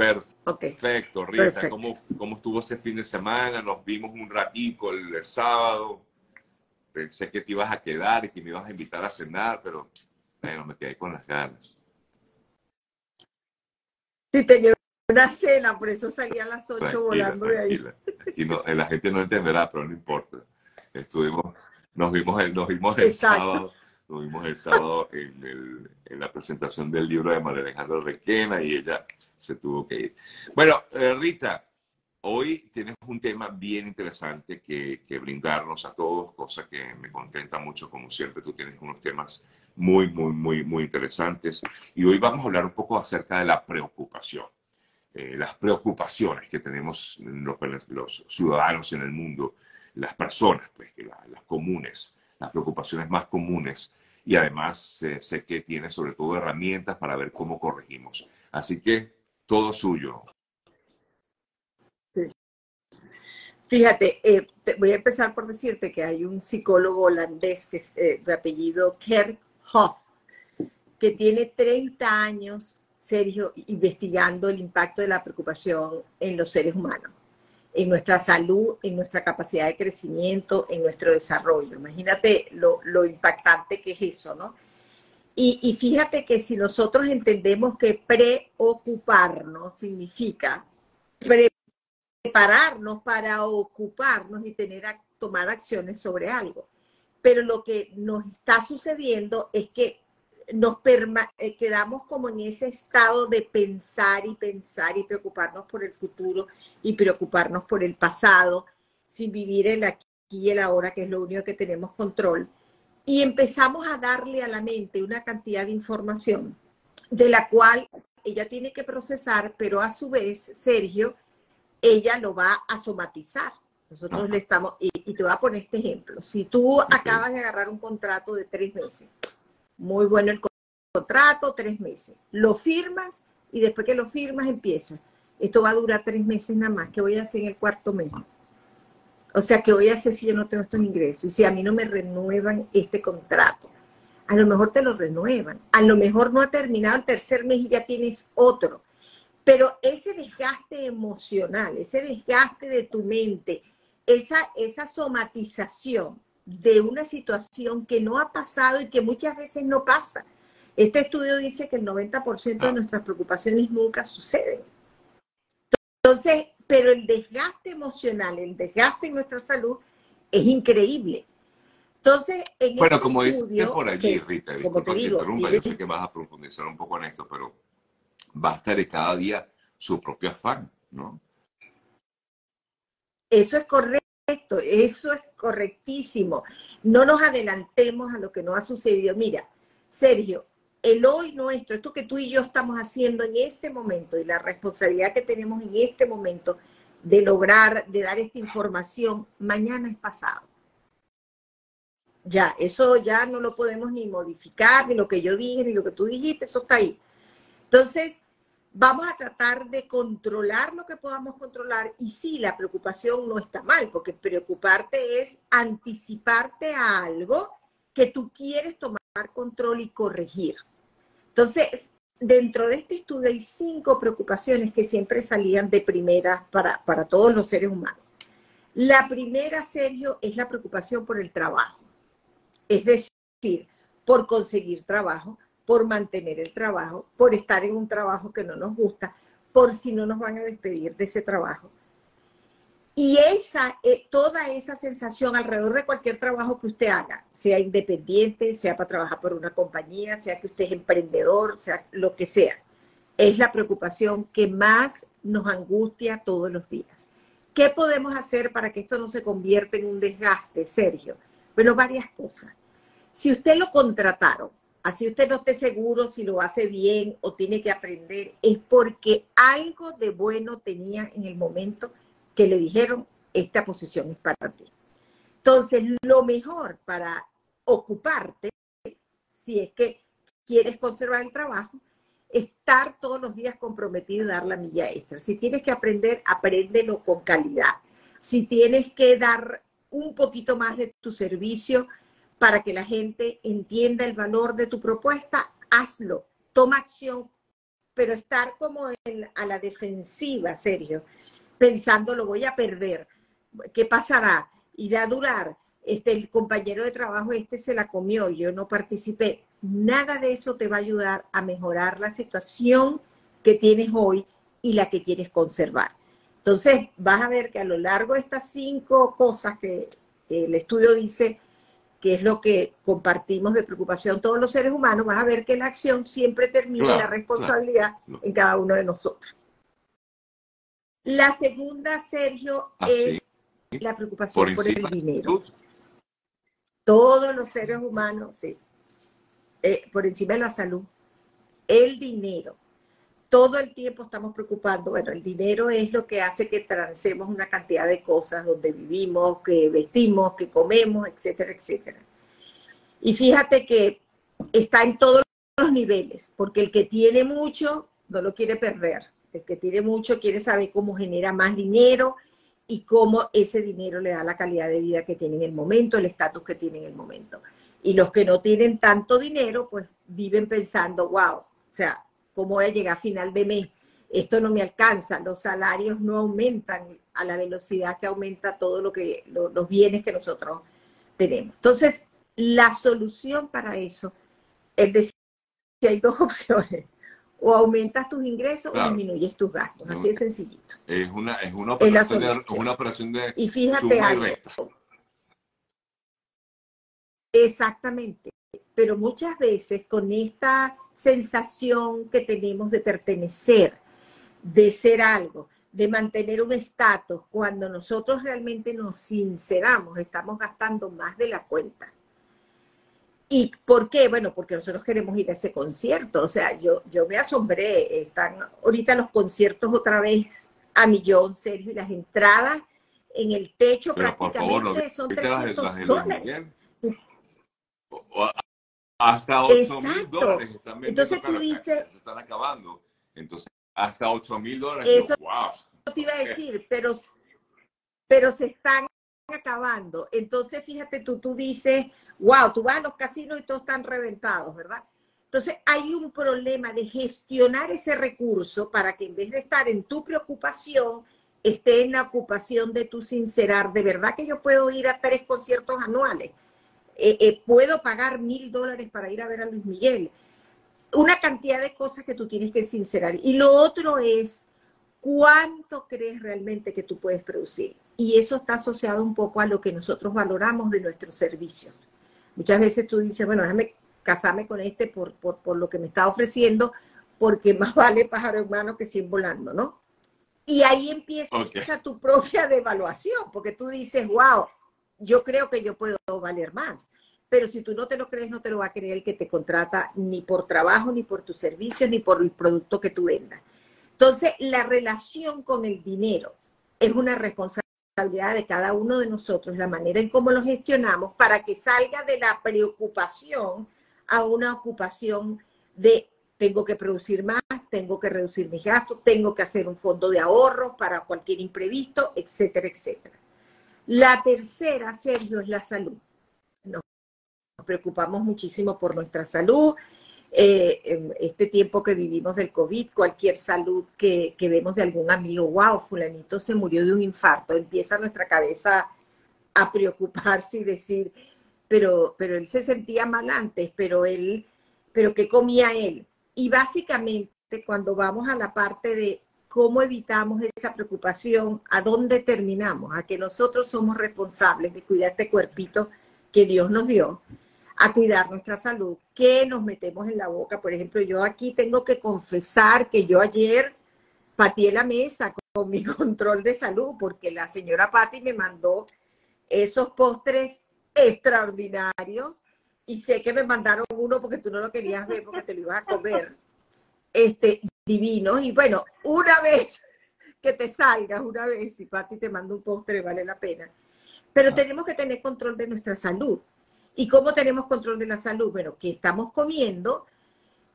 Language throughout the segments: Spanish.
Perfecto, Rita. ¿Cómo, ¿Cómo, estuvo ese fin de semana? Nos vimos un ratico el, sábado. Pensé que te ibas a quedar y que me ibas a invitar a cenar, pero bueno, me quedé con las ganas. Sí, tenía una cena, por eso salí a las 8 volando de ahí. Aquí no, la gente no entenderá, pero no importa. Estuvimos, nos vimos el, nos vimos el sábado lo vimos el sábado en, la presentación del libro de María Alejandra Requena y ella se tuvo que ir. Bueno, eh, Rita, hoy tienes un tema bien interesante que, brindarnos a todos, cosa que me contenta mucho, como siempre, tú tienes unos temas muy, muy, muy, muy interesantes. Y hoy vamos a hablar un poco acerca de la preocupación. Eh, las preocupaciones que tenemos los, ciudadanos en el mundo, las personas, pues, las comunes, las preocupaciones más comunes y además eh, sé que tiene sobre todo herramientas para ver cómo corregimos. Así que todo suyo. Fíjate, eh, voy a empezar por decirte que hay un psicólogo holandés que es eh, de apellido Kerk Hoff, que tiene 30 años, Sergio, investigando el impacto de la preocupación en los seres humanos en nuestra salud, en nuestra capacidad de crecimiento, en nuestro desarrollo. Imagínate lo, impactante que es eso, ¿no? Y, fíjate que si nosotros entendemos que preocuparnos significa prepararnos para ocuparnos y tener tomar acciones sobre algo. Pero lo que nos está sucediendo es que nos eh, quedamos como en ese estado de pensar y pensar y preocuparnos por el futuro y preocuparnos por el pasado, sin vivir el aquí y el ahora, que es lo único que tenemos control. Y empezamos a darle a la mente una cantidad de información de la cual ella tiene que procesar, pero a su vez, Sergio, ella lo va a somatizar. Nosotros le estamos, y, y, te voy a poner este ejemplo. Si tú acabas de agarrar un contrato de tres meses, muy bueno el contrato, tres meses. Lo firmas y después que lo firmas empieza. Esto va a durar tres meses nada más. ¿Qué voy a hacer en el cuarto mes? O sea, ¿qué voy a hacer si yo no tengo estos ingresos? Y si a mí no me renuevan este contrato. A lo mejor te lo renuevan. A lo mejor no ha terminado el tercer mes y ya tienes otro. Pero ese desgaste emocional, ese desgaste de tu mente, esa, esa somatización, de una situación que no ha pasado y que muchas veces no pasa. Este estudio dice que el 90% de ah. nuestras preocupaciones nunca suceden. Entonces, pero el desgaste emocional, el desgaste en nuestra salud es increíble. Entonces, en bueno, este como dice por allí, Rita, como te digo, yo sé que vas a profundizar un poco en esto, pero va a estar cada día su propio afán, ¿no? Eso es correcto eso es correctísimo. No nos adelantemos a lo que no ha sucedido. Mira, Sergio, el hoy nuestro, esto que tú y yo estamos haciendo en este momento y la responsabilidad que tenemos en este momento de lograr, de dar esta información, mañana es pasado. Ya, eso ya no lo podemos ni modificar, ni lo que yo dije, ni lo que tú dijiste, eso está ahí. Entonces, vamos a tratar de controlar lo que podamos controlar y sí, la preocupación no está mal, porque preocuparte es anticiparte a algo que tú quieres tomar control y corregir. Entonces, dentro de este estudio hay cinco preocupaciones que siempre salían de primera para, para todos los seres humanos. La primera, Sergio, es la preocupación por el trabajo. Es decir, por conseguir trabajo, por mantener el trabajo, por estar en un trabajo que no nos gusta, por si no nos van a despedir de ese trabajo. Y esa, eh, toda esa sensación alrededor de cualquier trabajo que usted haga, sea independiente, sea para trabajar por una compañía, sea que usted es emprendedor, sea lo que sea, es la preocupación que más nos angustia todos los días. ¿Qué podemos hacer para que esto no se convierta en un desgaste, Sergio? Bueno, varias cosas. Si usted lo contrataron así usted no esté seguro si lo hace bien o tiene que aprender, es porque algo de bueno tenía en el momento que le dijeron, esta posición es para ti. Entonces, lo mejor para ocuparte, si es que quieres conservar el trabajo, estar todos los días comprometido y dar la milla extra. Si tienes que aprender, apréndelo con calidad. Si tienes que dar un poquito más de tu servicio, para que la gente entienda el valor de tu propuesta, hazlo, toma acción, pero estar como a la defensiva, Sergio, pensando lo voy a perder, ¿qué pasará? ¿Irá a durar? Este, el compañero de trabajo este se la comió, yo no participé. Nada de eso te va a ayudar a mejorar la situación que tienes hoy y la que quieres conservar. Entonces, vas a ver que a lo largo de estas cinco cosas que el estudio dice, que es lo que compartimos de preocupación todos los seres humanos, vas a ver que la acción siempre termina la responsabilidad en cada uno de nosotros. La segunda, Sergio, ah, es la preocupación por, el dinero. Todos los seres humanos, sí, eh, por encima de la salud, el dinero todo el tiempo estamos preocupando, bueno, el dinero es lo que hace que transemos una cantidad de cosas donde vivimos, que vestimos, que comemos, etcétera, etcétera. Y fíjate que está en todos los niveles, porque el que tiene mucho no lo quiere perder. El que tiene mucho quiere saber cómo genera más dinero y cómo ese dinero le da la calidad de vida que tiene en el momento, el estatus que tiene en el momento. Y los que no tienen tanto dinero, pues viven pensando, wow, o sea, cómo voy a llegar a final de mes. Esto no me alcanza, los salarios no aumentan a la velocidad que aumenta todo lo que los bienes que nosotros tenemos. Entonces, la solución para eso es decir, si hay dos opciones, o aumentas tus ingresos o disminuyes tus gastos, así de sencillito. Es una, es una, operación, de, una operación de y fíjate Exactamente, pero muchas veces con esta sensación que tenemos de pertenecer, de ser algo, de mantener un estatus, cuando nosotros realmente nos sinceramos, estamos gastando más de la cuenta. ¿Y por qué? Bueno, porque nosotros queremos ir a ese concierto. O sea, yo, yo me asombré. Están ahorita los conciertos otra vez a millón, Sergio, y las entradas en el techo prácticamente son 300 dólares. Hasta 8 mil dólares están Entonces tú dices... Se están acabando. Entonces, hasta 8 mil dólares. Eso wow. te iba a decir, pero, pero se están acabando. Entonces, fíjate tú, tú dices, wow, tú vas a los casinos y todos están reventados, ¿verdad? Entonces, hay un problema de gestionar ese recurso para que en vez de estar en tu preocupación, esté en la ocupación de tu sincerar. De verdad que yo puedo ir a tres conciertos anuales eh, eh, puedo pagar mil dólares para ir a ver a Luis Miguel. Una cantidad de cosas que tú tienes que sincerar. Y lo otro es cuánto crees realmente que tú puedes producir. Y eso está asociado un poco a lo que nosotros valoramos de nuestros servicios. Muchas veces tú dices, bueno, déjame casarme con este por, por, lo que me está ofreciendo, porque más vale pájaro en mano que 100 volando, ¿no? Y ahí empieza tu propia devaluación, porque tú dices, wow, yo creo que yo puedo valer más. Pero si tú no te lo crees, no te lo va a creer el que te contrata ni por trabajo, ni por tus servicios, ni por el producto que tú vendas. Entonces, la relación con el dinero es una responsabilidad de cada uno de nosotros, la manera en cómo lo gestionamos para que salga de la preocupación a una ocupación de tengo que producir más, tengo que reducir mis gastos, tengo que hacer un fondo de ahorro para cualquier imprevisto, etcétera, etcétera. La tercera, Sergio, es la salud. Nos preocupamos muchísimo por nuestra salud. Eh, en este tiempo que vivimos del COVID, cualquier salud que, vemos de algún amigo, wow, fulanito se murió de un infarto, empieza nuestra cabeza a preocuparse y decir, pero, pero él se sentía mal antes, pero él, pero ¿qué comía él? Y básicamente cuando vamos a la parte de cómo evitamos esa preocupación, a dónde terminamos, a que nosotros somos responsables de cuidar este cuerpito que Dios nos dio, a cuidar nuestra salud, qué nos metemos en la boca. Por ejemplo, yo aquí tengo que confesar que yo ayer pateé la mesa con mi control de salud porque la señora Patti me mandó esos postres extraordinarios y sé que me mandaron uno porque tú no lo querías ver porque te lo ibas a comer. Este, divinos. Y bueno, una vez que te salgas, una vez, si Pati te manda un postre, vale la pena. Pero ah. tenemos que tener control de nuestra salud. ¿Y cómo tenemos control de la salud? Bueno, que estamos comiendo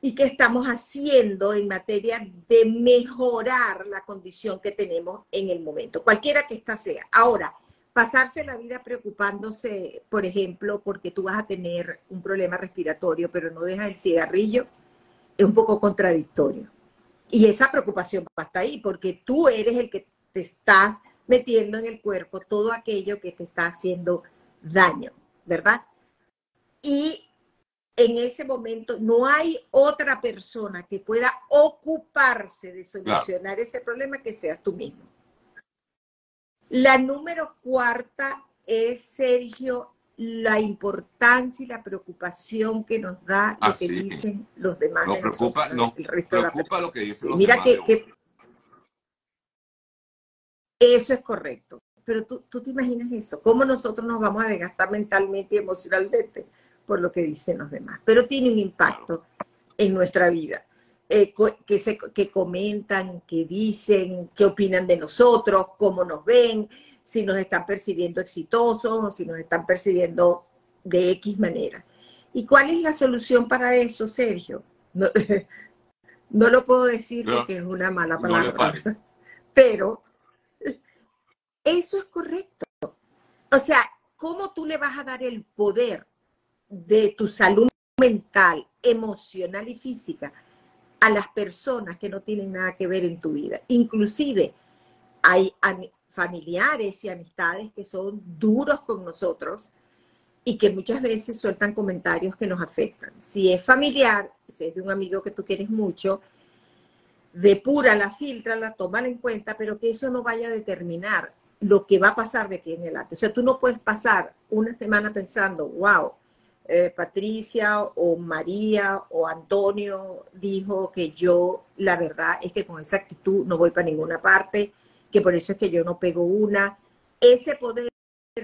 y qué estamos haciendo en materia de mejorar la condición que tenemos en el momento, cualquiera que ésta sea. Ahora, pasarse la vida preocupándose, por ejemplo, porque tú vas a tener un problema respiratorio, pero no dejas el cigarrillo, es un poco contradictorio. Y esa preocupación va hasta ahí, porque tú eres el que te estás metiendo en el cuerpo todo aquello que te está haciendo daño, ¿verdad? Y en ese momento no hay otra persona que pueda ocuparse de solucionar ese problema que seas tú mismo. La número cuarta es, Sergio, la importancia y la preocupación que nos da lo que dicen los demás. Nos preocupa, preocupa lo que dicen los Mira demás. Que, que, eso es correcto. Pero tú, tú te imaginas eso, cómo nosotros nos vamos a desgastar mentalmente y emocionalmente por lo que dicen los demás. Pero tiene un impacto en nuestra vida. Eh, que, se, que comentan, que dicen, qué opinan de nosotros, cómo nos ven, si nos están percibiendo exitosos o si nos están percibiendo de X manera. ¿Y cuál es la solución para eso, Sergio? No, lo puedo decir porque es una mala palabra, pero eso es correcto. O sea, ¿cómo tú le vas a dar el poder de tu salud mental, emocional y física a las personas que no tienen nada que ver en tu vida? Inclusive hay familiares y amistades que son duros con nosotros y que muchas veces sueltan comentarios que nos afectan. Si es familiar, si es de un amigo que tú quieres mucho, la filtra, la tómala en cuenta, pero que eso no vaya a determinar lo que va a pasar de aquí en adelante. O sea, tú no puedes pasar una semana pensando, wow, eh, Patricia o María o Antonio dijo que yo, la verdad es que con esa actitud no voy para ninguna parte, que por eso es que yo no pego una. Ese poder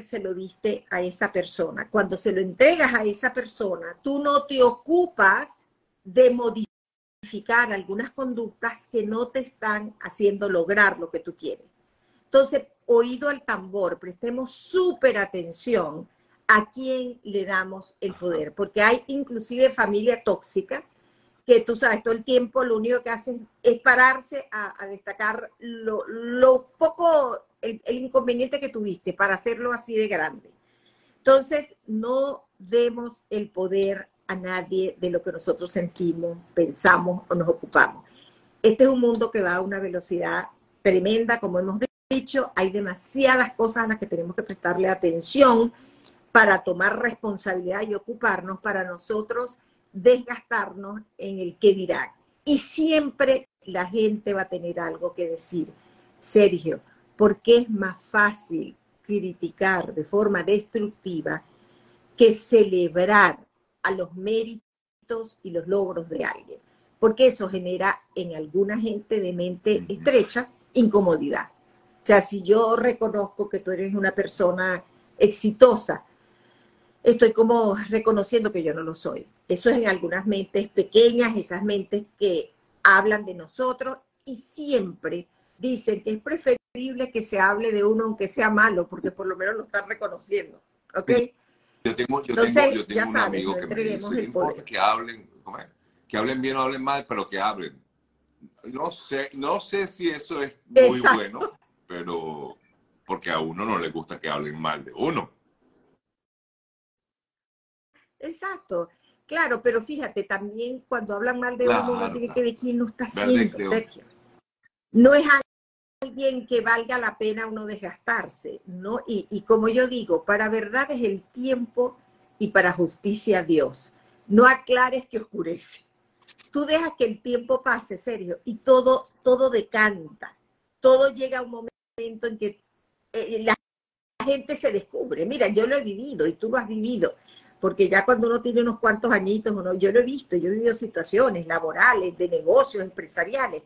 se lo diste a esa persona. Cuando se lo entregas a esa persona, tú no te ocupas de modificar algunas conductas que no te están haciendo lograr lo que tú quieres. Entonces, oído al tambor, prestemos súper atención a quién le damos el poder, porque hay inclusive familia tóxica que tú sabes, todo el tiempo lo único que hacen es pararse a, destacar lo, poco, el, inconveniente que tuviste para hacerlo así de grande. Entonces, no demos el poder a nadie de lo que nosotros sentimos, pensamos o nos ocupamos. Este es un mundo que va a una velocidad tremenda, como hemos dicho, hay demasiadas cosas a las que tenemos que prestarle atención para tomar responsabilidad y ocuparnos para nosotros desgastarnos en el qué dirán. Y siempre la gente va a tener algo que decir. Sergio, porque es más fácil criticar de forma destructiva que celebrar a los méritos y los logros de alguien, porque eso genera en alguna gente de mente estrecha incomodidad. O sea, si yo reconozco que tú eres una persona exitosa, estoy como reconociendo que yo no lo soy. Eso es en algunas mentes pequeñas, esas mentes que hablan de nosotros y siempre dicen que es preferible que se hable de uno aunque sea malo, porque por lo menos lo están reconociendo. ¿Ok? Yo tengo, yo tengo, yo tengo un amigo que me dice, no importa que hablen, que hablen bien o hablen mal, pero que hablen. No sé, no sé si eso es muy bueno, pero porque a uno no le gusta que hablen mal de uno. Exacto. Claro, pero fíjate, también cuando hablan mal de uno, uno tiene que ver quién lo está haciendo, Sergio. No es alguien que valga la pena uno desgastarse, ¿no? Y, y como yo digo, para verdad es el tiempo y para justicia Dios. No aclares que oscurece. Tú dejas que el tiempo pase, Sergio, y todo, todo decanta. Todo llega a un momento en que eh, la gente se descubre. Mira, yo lo he vivido y tú lo has vivido porque ya cuando uno tiene unos cuantos añitos, uno, yo lo he visto, yo he vivido situaciones laborales, de negocios, empresariales,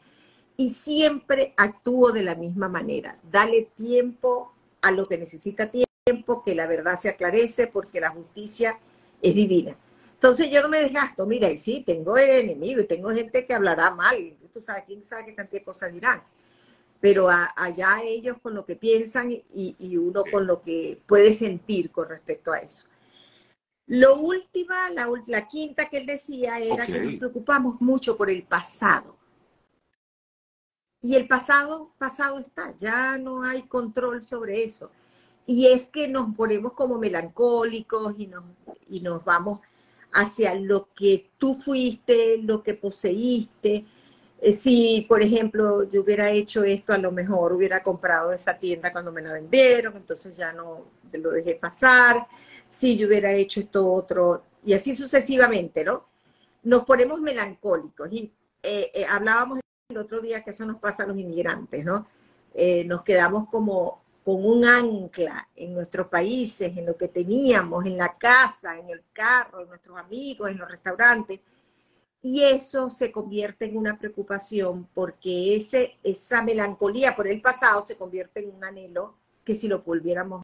y siempre actúo de la misma manera. Dale tiempo a lo que necesita tiempo, que la verdad se aclarece, porque la justicia es divina. Entonces yo no me desgasto, mira, y sí, tengo enemigos y tengo gente que hablará mal, tú sabes, quién sabe qué cantidad de cosas dirán, pero allá ellos con lo que piensan y uno con lo que puede sentir con respecto a eso. Lo última, la, la quinta que él decía era que nos preocupamos mucho por el pasado. Y el pasado, pasado está, ya no hay control sobre eso. Y es que nos ponemos como melancólicos y nos, y nos vamos hacia lo que tú fuiste, lo que poseíste, eh, si, por ejemplo, yo hubiera hecho esto, a lo mejor hubiera comprado esa tienda cuando me la vendieron, entonces ya no lo dejé pasar. Si yo hubiera hecho esto otro, y así sucesivamente, ¿no? Nos ponemos melancólicos y eh, eh, hablábamos el otro día que eso nos pasa a los inmigrantes, ¿no? nos quedamos como con un ancla en nuestros países, en lo que teníamos, en la casa, en el carro, en nuestros amigos, en los restaurantes y eso se convierte en una preocupación porque ese, esa melancolía por el pasado se convierte en un anhelo que si lo volviéramos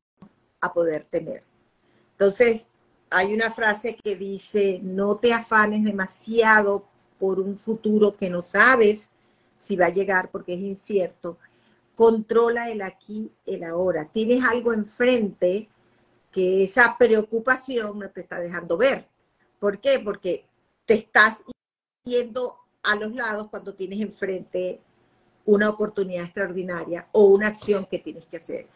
a poder tener. Entonces, hay una frase que dice, no te afanes demasiado por un futuro que no sabes si va a llegar porque es incierto. Controla el aquí, el ahora. Tienes algo enfrente que esa preocupación no te está dejando ver. ¿Por qué? Porque te estás yendo a los lados cuando tienes enfrente una oportunidad extraordinaria o una acción que tienes que hacer.